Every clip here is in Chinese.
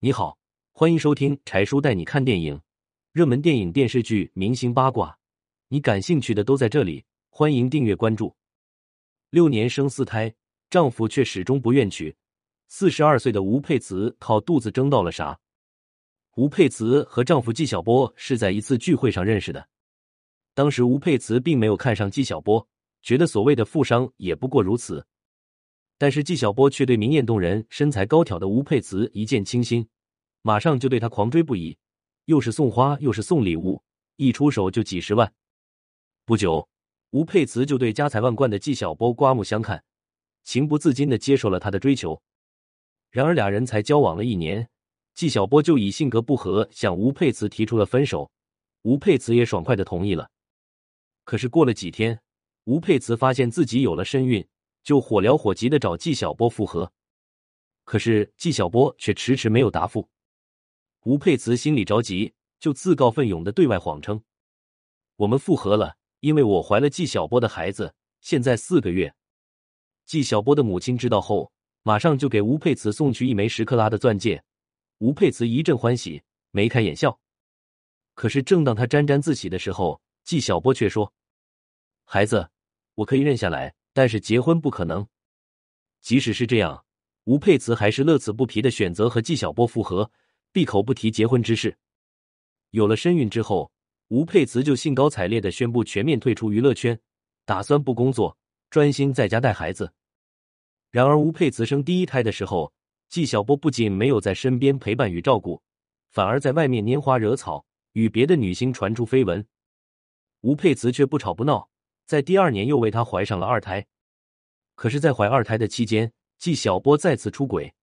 你好，欢迎收听柴叔带你看电影，热门电影、电视剧、明星八卦，你感兴趣的都在这里。欢迎订阅关注。六年生四胎，丈夫却始终不愿娶。四十二岁的吴佩慈靠肚子争到了啥？吴佩慈和丈夫纪晓波是在一次聚会上认识的。当时吴佩慈并没有看上纪晓波，觉得所谓的富商也不过如此。但是纪晓波却对明艳动人、身材高挑的吴佩慈一见倾心，马上就对她狂追不已，又是送花又是送礼物，一出手就几十万。不久，吴佩慈就对家财万贯的纪晓波刮目相看，情不自禁的接受了他的追求。然而俩人才交往了一年，纪晓波就以性格不合向吴佩慈提出了分手，吴佩慈也爽快的同意了。可是过了几天，吴佩慈发现自己有了身孕。就火燎火急的找纪晓波复合，可是纪晓波却迟迟没有答复。吴佩慈心里着急，就自告奋勇的对外谎称：“我们复合了，因为我怀了纪晓波的孩子，现在四个月。”纪晓波的母亲知道后，马上就给吴佩慈送去一枚十克拉的钻戒。吴佩慈一阵欢喜，眉开眼笑。可是正当他沾沾自喜的时候，纪晓波却说：“孩子，我可以认下来。”但是结婚不可能。即使是这样，吴佩慈还是乐此不疲的选择和纪晓波复合，闭口不提结婚之事。有了身孕之后，吴佩慈就兴高采烈的宣布全面退出娱乐圈，打算不工作，专心在家带孩子。然而，吴佩慈生第一胎的时候，纪晓波不仅没有在身边陪伴与照顾，反而在外面拈花惹草，与别的女星传出绯闻。吴佩慈却不吵不闹。在第二年又为她怀上了二胎，可是，在怀二胎的期间，纪晓波再次出轨。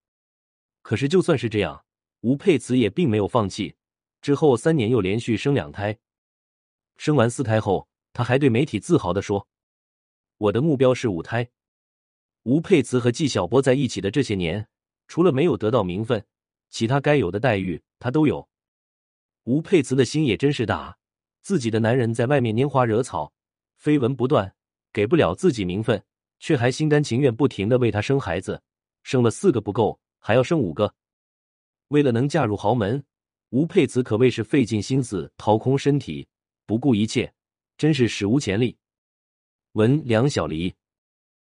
可是，就算是这样，吴佩慈也并没有放弃。之后三年又连续生两胎，生完四胎后，他还对媒体自豪的说：“我的目标是五胎。”吴佩慈和纪晓波在一起的这些年，除了没有得到名分，其他该有的待遇他都有。吴佩慈的心也真是大，自己的男人在外面拈花惹草。绯闻不断，给不了自己名分，却还心甘情愿不停的为他生孩子，生了四个不够，还要生五个。为了能嫁入豪门，吴佩慈可谓是费尽心思，掏空身体，不顾一切，真是史无前例。文梁小离。